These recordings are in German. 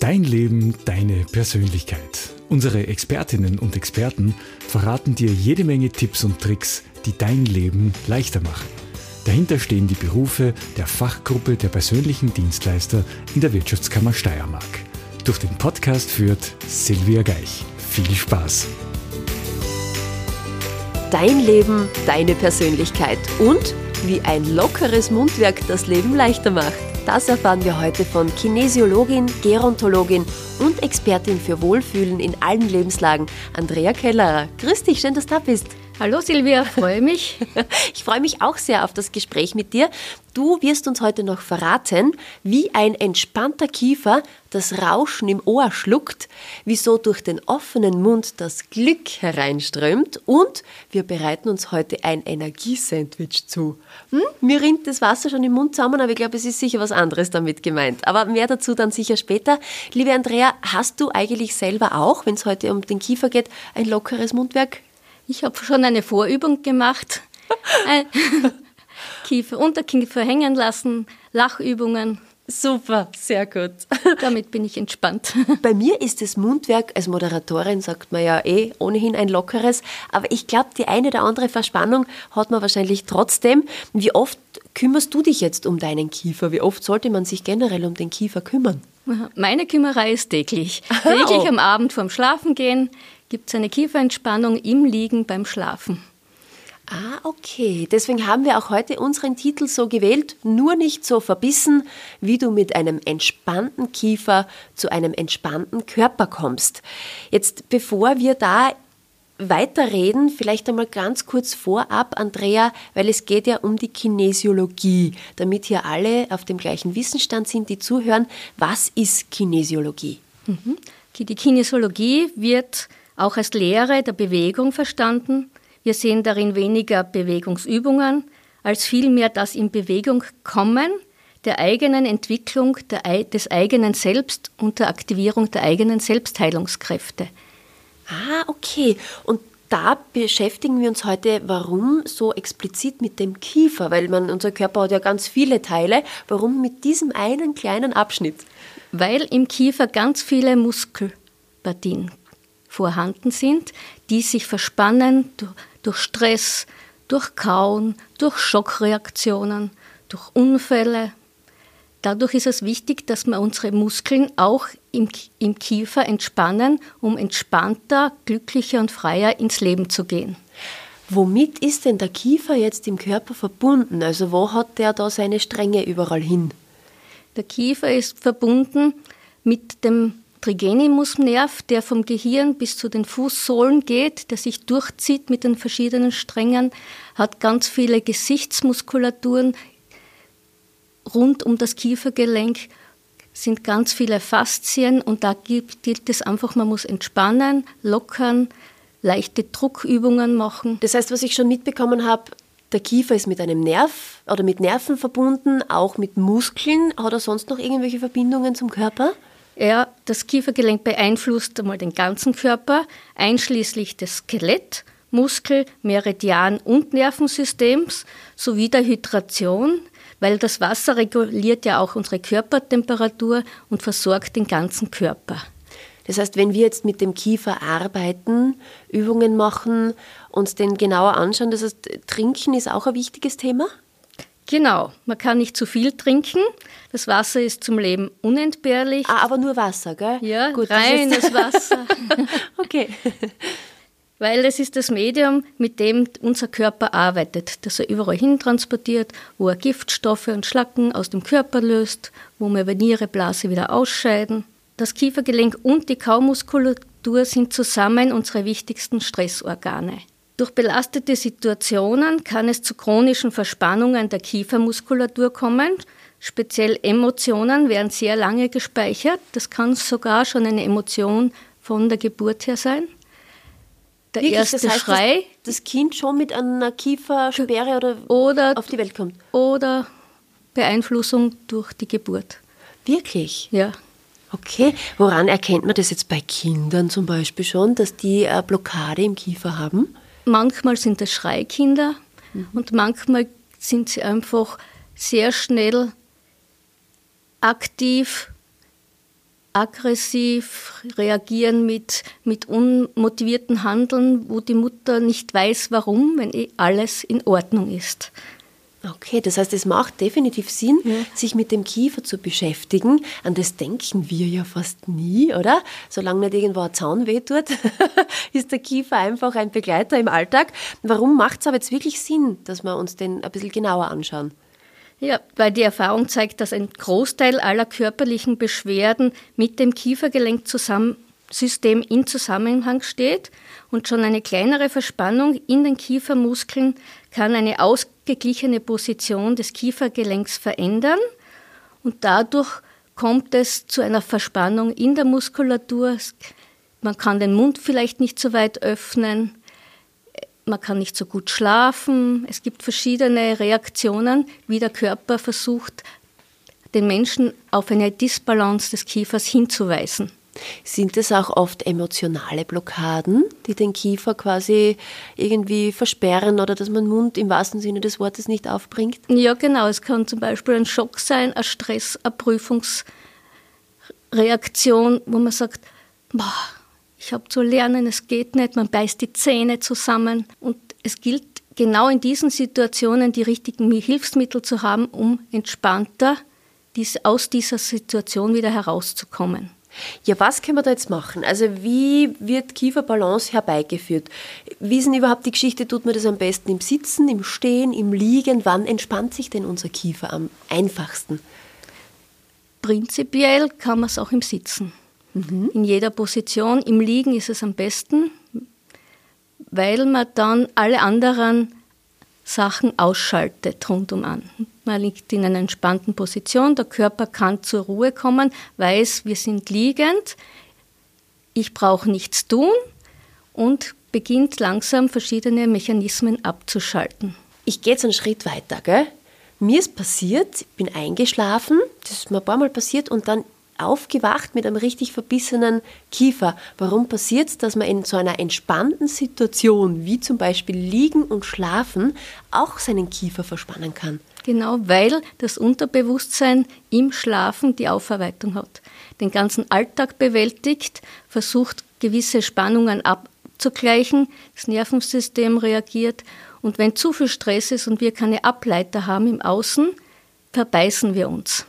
Dein Leben, deine Persönlichkeit. Unsere Expertinnen und Experten verraten dir jede Menge Tipps und Tricks, die dein Leben leichter machen. Dahinter stehen die Berufe der Fachgruppe der persönlichen Dienstleister in der Wirtschaftskammer Steiermark. Durch den Podcast führt Silvia Geich. Viel Spaß! Dein Leben, deine Persönlichkeit und wie ein lockeres Mundwerk das Leben leichter macht. Das erfahren wir heute von Kinesiologin, Gerontologin und Expertin für Wohlfühlen in allen Lebenslagen, Andrea Kellerer. Grüß dich, schön, dass du da bist. Hallo Silvia, freue mich. ich freue mich auch sehr auf das Gespräch mit dir. Du wirst uns heute noch verraten, wie ein entspannter Kiefer das Rauschen im Ohr schluckt, wieso durch den offenen Mund das Glück hereinströmt und wir bereiten uns heute ein Energiesandwich zu. Hm? Mir rinnt das Wasser schon im Mund zusammen, aber ich glaube, es ist sicher was anderes damit gemeint. Aber mehr dazu dann sicher später. Liebe Andrea, hast du eigentlich selber auch, wenn es heute um den Kiefer geht, ein lockeres Mundwerk? Ich habe schon eine Vorübung gemacht. Kiefer, Unterkiefer hängen lassen, Lachübungen. Super, sehr gut. Damit bin ich entspannt. Bei mir ist das Mundwerk, als Moderatorin sagt man ja eh ohnehin ein lockeres, aber ich glaube, die eine oder andere Verspannung hat man wahrscheinlich trotzdem. Wie oft kümmerst du dich jetzt um deinen Kiefer? Wie oft sollte man sich generell um den Kiefer kümmern? Meine Kümmerei ist täglich. Täglich oh. am Abend vorm Schlafengehen gibt es eine Kieferentspannung im Liegen beim Schlafen. Ah, okay. Deswegen haben wir auch heute unseren Titel so gewählt, nur nicht so verbissen, wie du mit einem entspannten Kiefer zu einem entspannten Körper kommst. Jetzt, bevor wir da weiterreden, vielleicht einmal ganz kurz vorab, Andrea, weil es geht ja um die Kinesiologie, damit hier alle auf dem gleichen Wissensstand sind, die zuhören. Was ist Kinesiologie? Mhm. Die Kinesiologie wird auch als Lehre der Bewegung verstanden. Wir sehen darin weniger Bewegungsübungen als vielmehr das in Bewegung kommen der eigenen Entwicklung der, des eigenen Selbst und der Aktivierung der eigenen Selbstheilungskräfte. Ah, okay. Und da beschäftigen wir uns heute, warum so explizit mit dem Kiefer, weil man, unser Körper hat ja ganz viele Teile. Warum mit diesem einen kleinen Abschnitt? Weil im Kiefer ganz viele Muskelpartien vorhanden sind, die sich verspannen durch Stress, durch Kauen, durch Schockreaktionen, durch Unfälle. Dadurch ist es wichtig, dass wir unsere Muskeln auch im, im Kiefer entspannen, um entspannter, glücklicher und freier ins Leben zu gehen. Womit ist denn der Kiefer jetzt im Körper verbunden? Also wo hat der da seine Stränge überall hin? Der Kiefer ist verbunden mit dem Trigenimusnerv, der vom Gehirn bis zu den Fußsohlen geht, der sich durchzieht mit den verschiedenen Strängen, hat ganz viele Gesichtsmuskulaturen rund um das Kiefergelenk sind ganz viele Faszien und da gilt es einfach, man muss entspannen, lockern, leichte Druckübungen machen. Das heißt, was ich schon mitbekommen habe, der Kiefer ist mit einem Nerv oder mit Nerven verbunden, auch mit Muskeln. Hat er sonst noch irgendwelche Verbindungen zum Körper? Ja, das Kiefergelenk beeinflusst einmal den ganzen Körper, einschließlich des Skelett, Muskel, Meridian und Nervensystems sowie der Hydration, weil das Wasser reguliert ja auch unsere Körpertemperatur und versorgt den ganzen Körper. Das heißt, wenn wir jetzt mit dem Kiefer arbeiten, Übungen machen, uns den genauer anschauen, das heißt, Trinken ist auch ein wichtiges Thema? Genau, man kann nicht zu viel trinken. Das Wasser ist zum Leben unentbehrlich. Ah, aber nur Wasser, gell? Ja, Gut, reines Wasser. okay. Weil es ist das Medium, mit dem unser Körper arbeitet, das er überall hin transportiert, wo er Giftstoffe und Schlacken aus dem Körper löst, wo wir über Niereblase wieder ausscheiden. Das Kiefergelenk und die Kaumuskulatur sind zusammen unsere wichtigsten Stressorgane. Durch belastete Situationen kann es zu chronischen Verspannungen der Kiefermuskulatur kommen. Speziell Emotionen werden sehr lange gespeichert. Das kann sogar schon eine Emotion von der Geburt her sein. Der Wirklich? erste das heißt, Schrei. Das Kind schon mit einer Kiefersperre oder, oder auf die Welt kommt. Oder Beeinflussung durch die Geburt. Wirklich? Ja. Okay, woran erkennt man das jetzt bei Kindern zum Beispiel schon, dass die eine Blockade im Kiefer haben? Manchmal sind es Schreikinder mhm. und manchmal sind sie einfach sehr schnell aktiv aggressiv, reagieren mit, mit unmotivierten Handeln, wo die Mutter nicht weiß, warum, wenn eh alles in Ordnung ist. Okay, das heißt, es macht definitiv Sinn, ja. sich mit dem Kiefer zu beschäftigen. An das denken wir ja fast nie, oder? Solange nicht irgendwo ein Zaun wehtut, ist der Kiefer einfach ein Begleiter im Alltag. Warum macht es aber jetzt wirklich Sinn, dass wir uns den ein bisschen genauer anschauen? Ja, weil die Erfahrung zeigt, dass ein Großteil aller körperlichen Beschwerden mit dem Kiefergelenksystem in Zusammenhang steht und schon eine kleinere Verspannung in den Kiefermuskeln kann eine ausgeglichene Position des Kiefergelenks verändern und dadurch kommt es zu einer Verspannung in der Muskulatur. Man kann den Mund vielleicht nicht so weit öffnen, man kann nicht so gut schlafen. Es gibt verschiedene Reaktionen, wie der Körper versucht, den Menschen auf eine Disbalance des Kiefers hinzuweisen. Sind es auch oft emotionale Blockaden, die den Kiefer quasi irgendwie versperren oder dass man Mund im wahrsten Sinne des Wortes nicht aufbringt? Ja, genau. Es kann zum Beispiel ein Schock sein, ein Stress, eine Prüfungsreaktion, wo man sagt, boah, ich habe zu lernen, es geht nicht, man beißt die Zähne zusammen und es gilt genau in diesen Situationen die richtigen Hilfsmittel zu haben, um entspannter aus dieser Situation wieder herauszukommen. Ja, was können wir da jetzt machen? Also wie wird Kieferbalance herbeigeführt? Wie ist denn überhaupt die Geschichte? Tut man das am besten im Sitzen, im Stehen, im Liegen? Wann entspannt sich denn unser Kiefer am einfachsten? Prinzipiell kann man es auch im Sitzen. Mhm. In jeder Position. Im Liegen ist es am besten, weil man dann alle anderen Sachen ausschaltet rundum an. Man liegt in einer entspannten Position, der Körper kann zur Ruhe kommen, weiß, wir sind liegend, ich brauche nichts tun und beginnt langsam verschiedene Mechanismen abzuschalten. Ich gehe jetzt einen Schritt weiter. Gell? Mir ist passiert, ich bin eingeschlafen, das ist mir ein paar Mal passiert und dann aufgewacht mit einem richtig verbissenen Kiefer. Warum passiert es, dass man in so einer entspannten Situation, wie zum Beispiel liegen und schlafen, auch seinen Kiefer verspannen kann? Genau, weil das Unterbewusstsein im Schlafen die Aufarbeitung hat. Den ganzen Alltag bewältigt, versucht gewisse Spannungen abzugleichen, das Nervensystem reagiert und wenn zu viel Stress ist und wir keine Ableiter haben im Außen, verbeißen wir uns.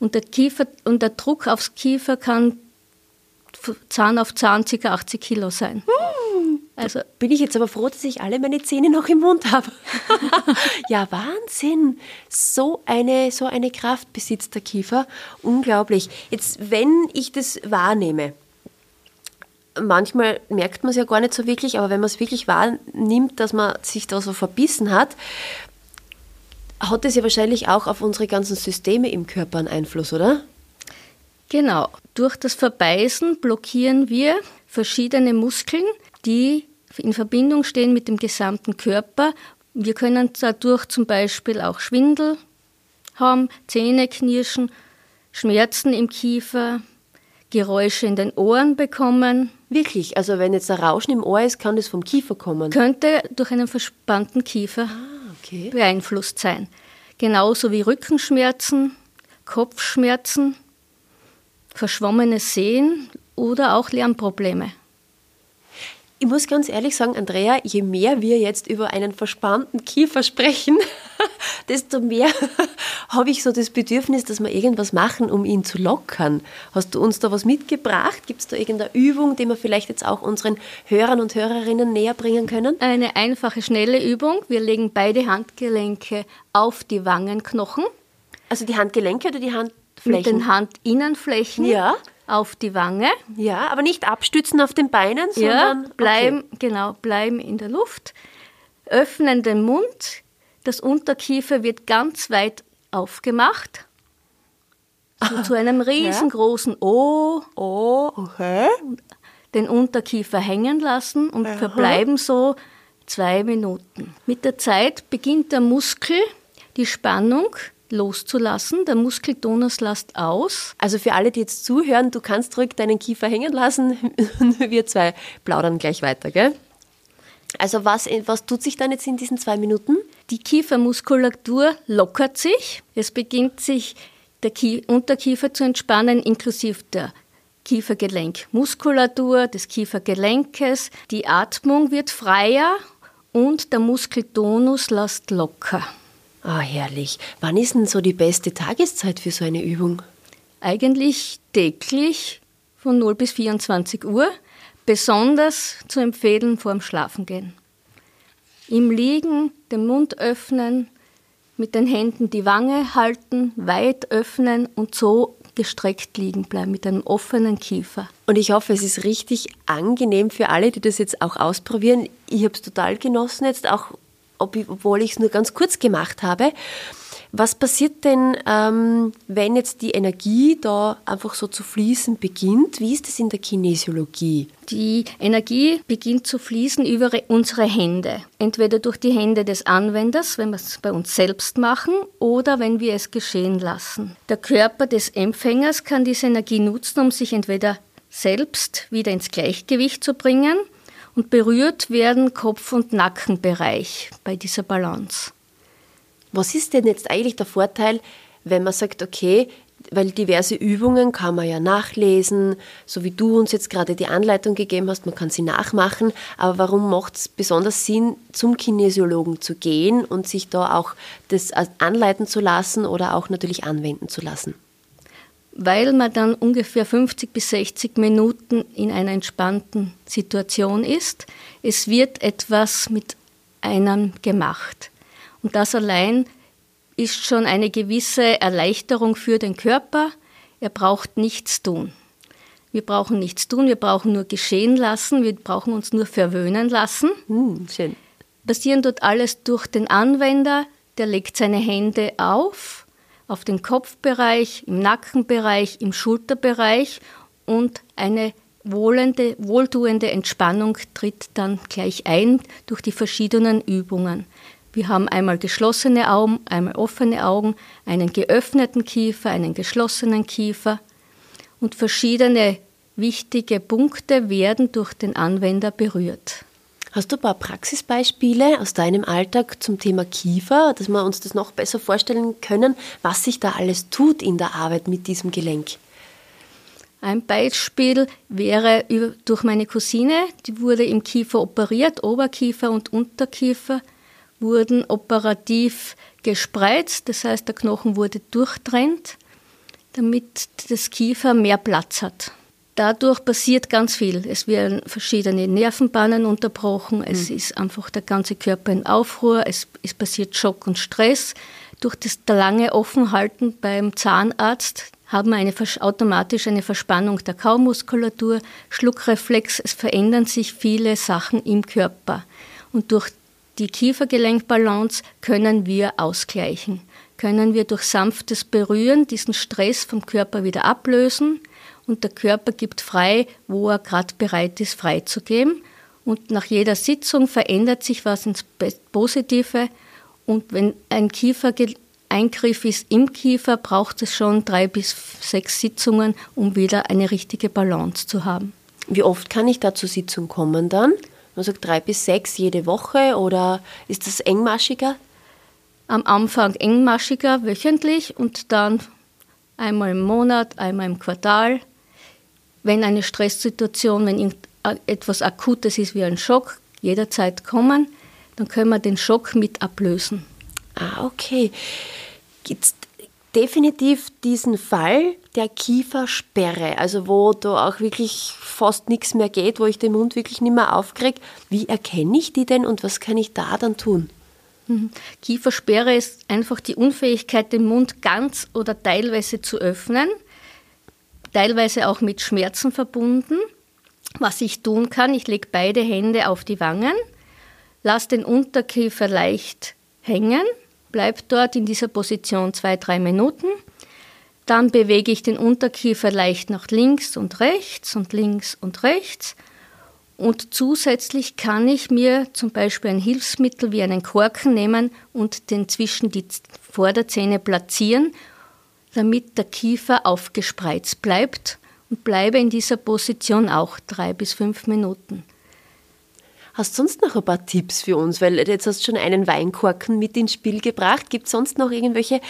Und der, Kiefer, und der Druck aufs Kiefer kann Zahn auf Zahn ca. 80 Kilo sein. Hm, also bin ich jetzt aber froh, dass ich alle meine Zähne noch im Mund habe. ja, Wahnsinn. So eine, so eine Kraft besitzt der Kiefer. Unglaublich. Jetzt, wenn ich das wahrnehme, manchmal merkt man es ja gar nicht so wirklich, aber wenn man es wirklich wahrnimmt, dass man sich da so verbissen hat, hat es ja wahrscheinlich auch auf unsere ganzen Systeme im Körper einen Einfluss, oder? Genau. Durch das Verbeißen blockieren wir verschiedene Muskeln, die in Verbindung stehen mit dem gesamten Körper. Wir können dadurch zum Beispiel auch Schwindel haben, Zähne knirschen, Schmerzen im Kiefer, Geräusche in den Ohren bekommen. Wirklich? Also wenn jetzt ein Rauschen im Ohr ist, kann das vom Kiefer kommen? Könnte durch einen verspannten Kiefer ah okay. beeinflusst sein. Genauso wie Rückenschmerzen, Kopfschmerzen, verschwommenes Sehen oder auch Lernprobleme. Ich muss ganz ehrlich sagen, Andrea, je mehr wir jetzt über einen verspannten Kiefer sprechen, desto mehr habe ich so das Bedürfnis, dass wir irgendwas machen, um ihn zu lockern. Hast du uns da was mitgebracht? Gibt es da irgendeine Übung, die wir vielleicht jetzt auch unseren Hörern und Hörerinnen näher bringen können? Eine einfache, schnelle Übung. Wir legen beide Handgelenke auf die Wangenknochen. Also die Handgelenke oder die Handflächen? Mit den Handinnenflächen. Ja auf die Wange. Ja, aber nicht abstützen auf den Beinen, sondern ja, bleiben, okay. genau, bleiben in der Luft. Öffnen den Mund. Das Unterkiefer wird ganz weit aufgemacht. So zu einem riesengroßen O. O, okay. Den Unterkiefer hängen lassen und Aha. verbleiben so zwei Minuten. Mit der Zeit beginnt der Muskel die Spannung loszulassen. Der Muskeltonus lasst aus. Also für alle, die jetzt zuhören, du kannst ruhig deinen Kiefer hängen lassen und wir zwei plaudern gleich weiter, gell? Also was, was tut sich dann jetzt in diesen zwei Minuten? Die Kiefermuskulatur lockert sich. Es beginnt sich der Unterkiefer zu entspannen, inklusive der Kiefergelenkmuskulatur des Kiefergelenkes. Die Atmung wird freier und der Muskeltonus lässt locker. Ah, herrlich. Wann ist denn so die beste Tageszeit für so eine Übung? Eigentlich täglich von 0 bis 24 Uhr, besonders zu empfehlen vor dem Schlafengehen. Im Liegen den Mund öffnen, mit den Händen die Wange halten, weit öffnen und so gestreckt liegen bleiben mit einem offenen Kiefer. Und ich hoffe, es ist richtig angenehm für alle, die das jetzt auch ausprobieren. Ich habe es total genossen, jetzt auch, obwohl ich es nur ganz kurz gemacht habe. Was passiert denn, ähm, wenn jetzt die Energie da einfach so zu fließen beginnt? Wie ist es in der Kinesiologie? Die Energie beginnt zu fließen über unsere Hände. Entweder durch die Hände des Anwenders, wenn wir es bei uns selbst machen, oder wenn wir es geschehen lassen. Der Körper des Empfängers kann diese Energie nutzen, um sich entweder selbst wieder ins Gleichgewicht zu bringen und berührt werden Kopf- und Nackenbereich bei dieser Balance. Was ist denn jetzt eigentlich der Vorteil, wenn man sagt, okay, weil diverse Übungen kann man ja nachlesen, so wie du uns jetzt gerade die Anleitung gegeben hast, man kann sie nachmachen, aber warum macht es besonders Sinn, zum Kinesiologen zu gehen und sich da auch das anleiten zu lassen oder auch natürlich anwenden zu lassen? Weil man dann ungefähr 50 bis 60 Minuten in einer entspannten Situation ist. Es wird etwas mit einem gemacht. Und das allein ist schon eine gewisse Erleichterung für den Körper. Er braucht nichts tun. Wir brauchen nichts tun, wir brauchen nur geschehen lassen, wir brauchen uns nur verwöhnen lassen. Hm, schön. Passieren dort alles durch den Anwender, der legt seine Hände auf, auf den Kopfbereich, im Nackenbereich, im Schulterbereich und eine wohlende, wohltuende Entspannung tritt dann gleich ein durch die verschiedenen Übungen. Wir haben einmal geschlossene Augen, einmal offene Augen, einen geöffneten Kiefer, einen geschlossenen Kiefer und verschiedene wichtige Punkte werden durch den Anwender berührt. Hast du ein paar Praxisbeispiele aus deinem Alltag zum Thema Kiefer, dass wir uns das noch besser vorstellen können, was sich da alles tut in der Arbeit mit diesem Gelenk? Ein Beispiel wäre durch meine Cousine, die wurde im Kiefer operiert, Oberkiefer und Unterkiefer wurden operativ gespreizt, das heißt der Knochen wurde durchtrennt, damit das Kiefer mehr Platz hat. Dadurch passiert ganz viel. Es werden verschiedene Nervenbahnen unterbrochen, es mhm. ist einfach der ganze Körper in Aufruhr, es, es passiert Schock und Stress. Durch das lange Offenhalten beim Zahnarzt haben wir eine, automatisch eine Verspannung der Kaumuskulatur, Schluckreflex, es verändern sich viele Sachen im Körper. Und durch die Kiefergelenkbalance können wir ausgleichen. Können wir durch sanftes Berühren diesen Stress vom Körper wieder ablösen und der Körper gibt frei, wo er gerade bereit ist, freizugeben. Und nach jeder Sitzung verändert sich was ins Positive. Und wenn ein Kiefereingriff ist im Kiefer, braucht es schon drei bis sechs Sitzungen, um wieder eine richtige Balance zu haben. Wie oft kann ich da zur Sitzung kommen dann? Man sagt drei bis sechs jede Woche oder ist das engmaschiger? Am Anfang engmaschiger, wöchentlich und dann einmal im Monat, einmal im Quartal. Wenn eine Stresssituation, wenn etwas Akutes ist wie ein Schock, jederzeit kommen, dann können wir den Schock mit ablösen. Ah, okay. Es definitiv diesen Fall der Kiefersperre, also wo da auch wirklich fast nichts mehr geht, wo ich den Mund wirklich nicht mehr aufkriege. Wie erkenne ich die denn und was kann ich da dann tun? Mhm. Kiefersperre ist einfach die Unfähigkeit, den Mund ganz oder teilweise zu öffnen, teilweise auch mit Schmerzen verbunden. Was ich tun kann, ich lege beide Hände auf die Wangen, lasse den Unterkiefer leicht hängen, bleibt dort in dieser Position zwei, drei Minuten. Dann bewege ich den Unterkiefer leicht nach links und rechts und links und rechts. Und zusätzlich kann ich mir zum Beispiel ein Hilfsmittel wie einen Korken nehmen und den zwischen die Vorderzähne platzieren, damit der Kiefer aufgespreizt bleibt und bleibe in dieser Position auch drei bis fünf Minuten. Hast du sonst noch ein paar Tipps für uns? Weil jetzt hast du schon einen Weinkorken mit ins Spiel gebracht. Gibt es sonst noch irgendwelche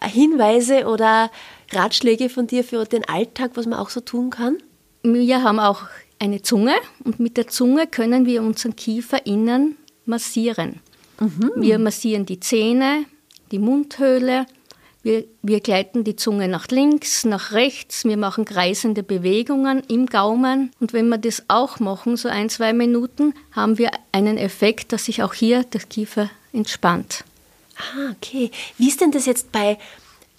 Hinweise oder Ratschläge von dir für den Alltag, was man auch so tun kann? Wir haben auch eine Zunge und mit der Zunge können wir unseren Kiefer innen massieren. Mhm. Wir massieren die Zähne, die Mundhöhle, wir, wir gleiten die Zunge nach links, nach rechts, wir machen kreisende Bewegungen im Gaumen. Und wenn wir das auch machen, so ein, zwei Minuten, haben wir einen Effekt, dass sich auch hier der Kiefer entspannt. Ah, okay. Wie ist denn das jetzt bei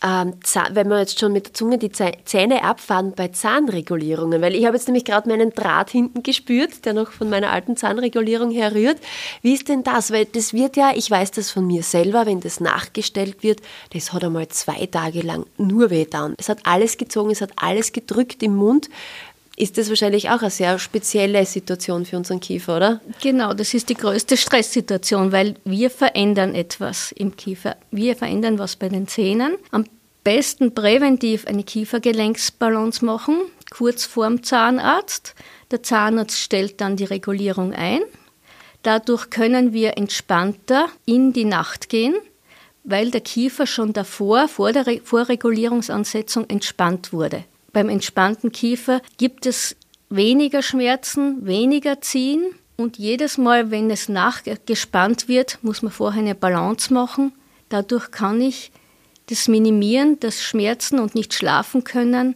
ähm, wenn wir jetzt schon mit der Zunge die Zähne abfahren bei Zahnregulierungen, weil ich habe jetzt nämlich gerade meinen Draht hinten gespürt, der noch von meiner alten Zahnregulierung herrührt. Wie ist denn das? Weil das wird ja, ich weiß das von mir selber, wenn das nachgestellt wird, das hat einmal zwei Tage lang nur weh getan. Es hat alles gezogen, es hat alles gedrückt im Mund ist das wahrscheinlich auch eine sehr spezielle Situation für unseren Kiefer, oder? Genau, das ist die größte Stresssituation, weil wir verändern etwas im Kiefer. Wir verändern was bei den Zähnen. Am besten präventiv eine Kiefergelenksbalance machen, kurz vorm Zahnarzt. Der Zahnarzt stellt dann die Regulierung ein. Dadurch können wir entspannter in die Nacht gehen, weil der Kiefer schon davor, vor der Vorregulierungsansetzung, entspannt wurde. Beim entspannten Kiefer gibt es weniger Schmerzen, weniger Ziehen und jedes Mal, wenn es nachgespannt wird, muss man vorher eine Balance machen. Dadurch kann ich das minimieren, dass Schmerzen und nicht schlafen können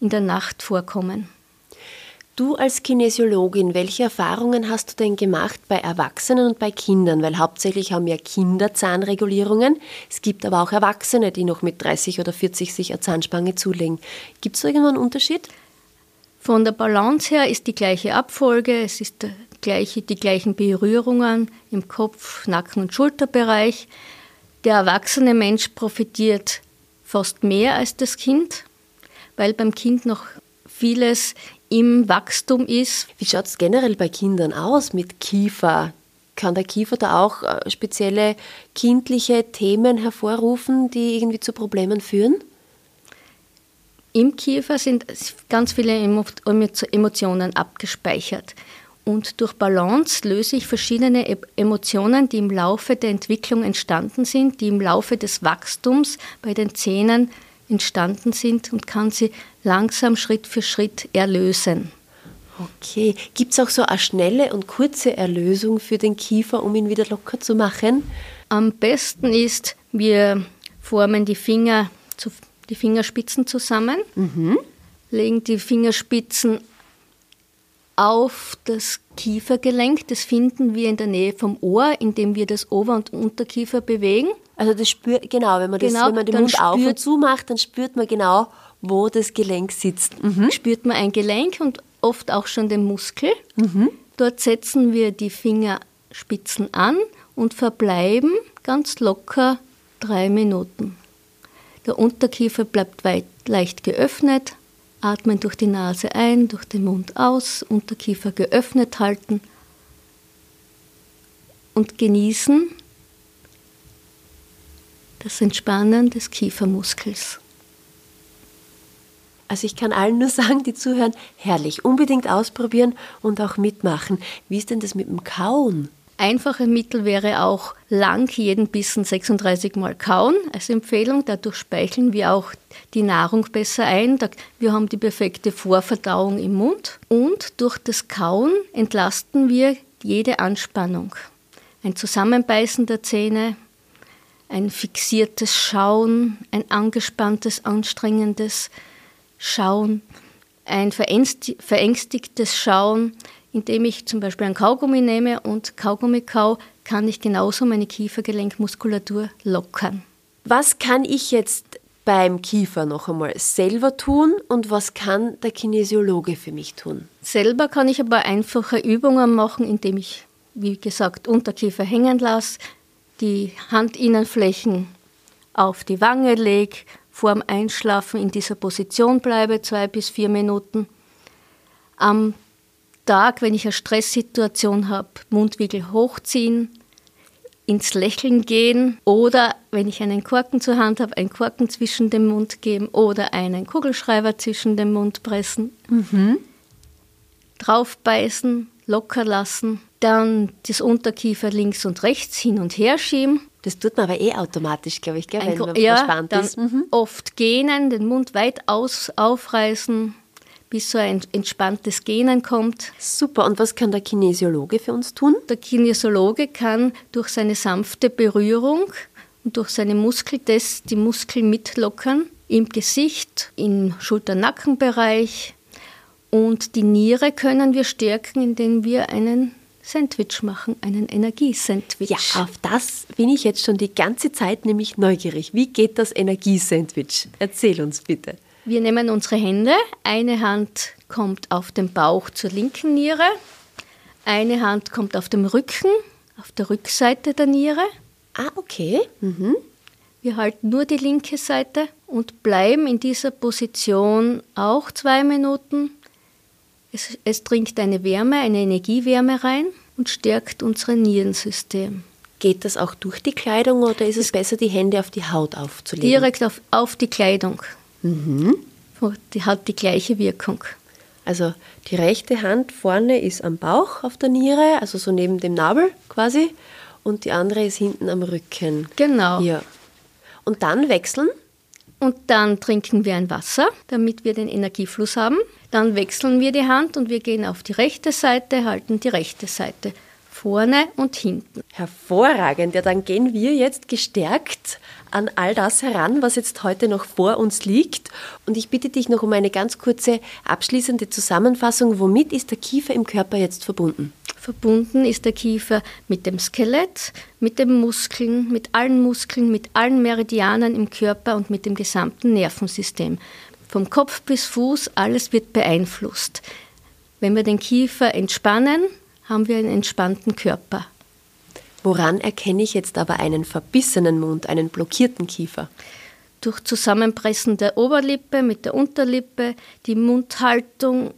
in der Nacht vorkommen. Du als Kinesiologin, welche Erfahrungen hast du denn gemacht bei Erwachsenen und bei Kindern? Weil hauptsächlich haben ja Kinder Zahnregulierungen. Es gibt aber auch Erwachsene, die noch mit 30 oder 40 sich eine Zahnspange zulegen. Gibt es da irgendwo einen Unterschied? Von der Balance her ist die gleiche Abfolge, es ist gleiche, die gleichen Berührungen im Kopf-, Nacken- und Schulterbereich. Der erwachsene Mensch profitiert fast mehr als das Kind, weil beim Kind noch vieles im Wachstum ist. Wie schaut es generell bei Kindern aus mit Kiefer? Kann der Kiefer da auch äh, spezielle kindliche Themen hervorrufen, die irgendwie zu Problemen führen? Im Kiefer sind ganz viele Emotionen abgespeichert. Und durch Balance löse ich verschiedene e-, Emotionen, die im Laufe der Entwicklung entstanden sind, die im Laufe des Wachstums bei den Zähnen entstanden sind und kann sie langsam Schritt für Schritt erlösen. Okay, gibt es auch so eine schnelle und kurze Erlösung für den Kiefer, um ihn wieder locker zu machen? Am besten ist, wir formen die Finger, die Fingerspitzen zusammen, mhm. legen die Fingerspitzen auf das Kiefergelenk. Das finden wir in der Nähe vom Ohr, indem wir das Ober- und Unterkiefer bewegen. Also das spürt, genau, wenn man, das, genau, wenn man den Mund auf und zu macht, dann spürt man genau, wo das Gelenk sitzt. Mhm. Spürt man ein Gelenk und oft auch schon den Muskel. Mhm. Dort setzen wir die Fingerspitzen an und verbleiben ganz locker drei Minuten. Der Unterkiefer bleibt weit, leicht geöffnet, atmen durch die Nase ein, durch den Mund aus, Unterkiefer geöffnet halten und genießen das Entspannen des Kiefermuskels. Also ich kann allen nur sagen, die zuhören, herrlich, unbedingt ausprobieren und auch mitmachen. Wie ist denn das mit dem Kauen? Einfache Mittel wäre auch lang jeden Bissen 36 Mal kauen als Empfehlung. Dadurch speicheln wir auch die Nahrung besser ein. Wir haben die perfekte Vorverdauung im Mund. Und durch das Kauen entlasten wir jede Anspannung. Ein Zusammenbeißen der Zähne, ein fixiertes Schauen, ein angespanntes, anstrengendes Schauen, ein verängstigtes Schauen, indem ich zum Beispiel ein Kaugummi nehme und Kaugummi kau, kann ich genauso meine Kiefergelenkmuskulatur lockern. Was kann ich jetzt beim Kiefer noch einmal selber tun und was kann der Kinesiologe für mich tun? Selber kann ich aber einfache Übungen machen, indem ich, wie gesagt, Unterkiefer hängen lasse, die Handinnenflächen auf die Wange lege, vorm Einschlafen in dieser Position bleibe, zwei bis vier Minuten. Am Tag, wenn ich eine Stresssituation habe, Mundwinkel hochziehen, ins Lächeln gehen oder wenn ich einen Korken zur Hand habe, einen Korken zwischen dem Mund geben oder einen Kugelschreiber zwischen dem Mund pressen. Mhm. Draufbeißen, locker lassen, dann das Unterkiefer links und rechts hin und her schieben. Das tut man aber eh automatisch, glaube ich, gell, wenn man ja, verspannt ist. Mhm. Oft gähnen, den Mund weit aus, aufreißen, bis so ein entspanntes Genen kommt. Super. Und was kann der Kinesiologe für uns tun? Der Kinesiologe kann durch seine sanfte Berührung und durch seine Muskeltests die Muskeln mitlockern im Gesicht, im Schulter-Nackenbereich. Und die Niere können wir stärken, indem wir einen Sandwich machen, einen Energiesandwich. Ja, auf das bin ich jetzt schon die ganze Zeit nämlich neugierig. Wie geht das Energiesandwich? Erzähl uns bitte. Wir nehmen unsere Hände, eine Hand kommt auf den Bauch zur linken Niere, eine Hand kommt auf dem Rücken, auf der Rückseite der Niere. Ah, okay. Mhm. Wir halten nur die linke Seite und bleiben in dieser Position auch zwei Minuten. Es, es dringt eine Wärme, eine Energiewärme rein und stärkt unser Nierensystem. Geht das auch durch die Kleidung oder ist es besser, die Hände auf die Haut aufzulegen? Direkt auf, auf die Kleidung. Mhm. Die hat die gleiche Wirkung. Also die rechte Hand vorne ist am Bauch auf der Niere, also so neben dem Nabel quasi, und die andere ist hinten am Rücken. Genau. Ja. Und dann wechseln. Und dann trinken wir ein Wasser, damit wir den Energiefluss haben. Dann wechseln wir die Hand und wir gehen auf die rechte Seite, halten die rechte Seite vorne und hinten. Hervorragend. Ja, dann gehen wir jetzt gestärkt an all das heran, was jetzt heute noch vor uns liegt. Und ich bitte dich noch um eine ganz kurze abschließende Zusammenfassung. Womit ist der Kiefer im Körper jetzt verbunden? Verbunden ist der Kiefer mit dem Skelett, mit den Muskeln, mit allen Muskeln, mit allen Meridianen im Körper und mit dem gesamten Nervensystem. Vom Kopf bis Fuß, alles wird beeinflusst. Wenn wir den Kiefer entspannen, haben wir einen entspannten Körper. Woran erkenne ich jetzt aber einen verbissenen Mund, einen blockierten Kiefer? Durch Zusammenpressen der Oberlippe mit der Unterlippe, die Mundhaltung,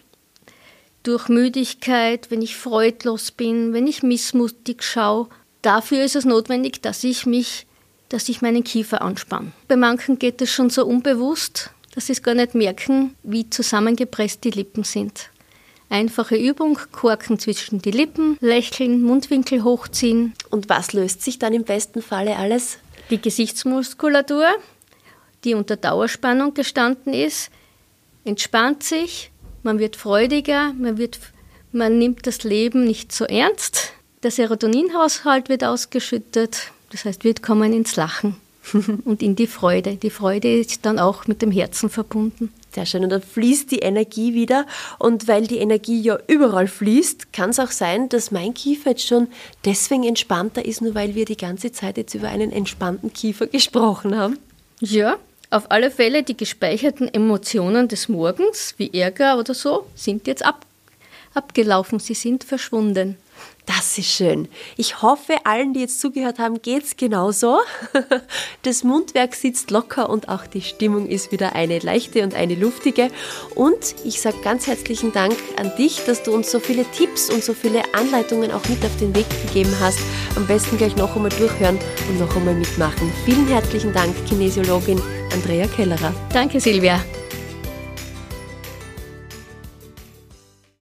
durch Müdigkeit, wenn ich freudlos bin, wenn ich missmutig schaue. Dafür ist es notwendig, dass ich mich, dass ich meinen Kiefer anspanne. Bei manchen geht es schon so unbewusst, dass sie es gar nicht merken, wie zusammengepresst die Lippen sind. Einfache Übung, Korken zwischen die Lippen, lächeln, Mundwinkel hochziehen. Und was löst sich dann im besten Falle alles? Die Gesichtsmuskulatur, die unter Dauerspannung gestanden ist, entspannt sich, man wird freudiger, man, wird, man nimmt das Leben nicht so ernst. Der Serotoninhaushalt wird ausgeschüttet, das heißt, wir kommen ins Lachen und in die Freude. Die Freude ist dann auch mit dem Herzen verbunden. Sehr schön. Und dann fließt die Energie wieder. Und weil die Energie ja überall fließt, kann es auch sein, dass mein Kiefer jetzt schon deswegen entspannter ist, nur weil wir die ganze Zeit jetzt über einen entspannten Kiefer gesprochen haben. Ja, auf alle Fälle die gespeicherten Emotionen des Morgens, wie Ärger oder so, sind jetzt ab, abgelaufen. Sie sind verschwunden. Das ist schön. Ich hoffe, allen, die jetzt zugehört haben, geht es genauso. Das Mundwerk sitzt locker und auch die Stimmung ist wieder eine leichte und eine luftige. Und ich sage ganz herzlichen Dank an dich, dass du uns so viele Tipps und so viele Anleitungen auch mit auf den Weg gegeben hast. Am besten gleich noch einmal durchhören und noch einmal mitmachen. Vielen herzlichen Dank, Kinesiologin Andrea Kellerer. Danke, Silvia.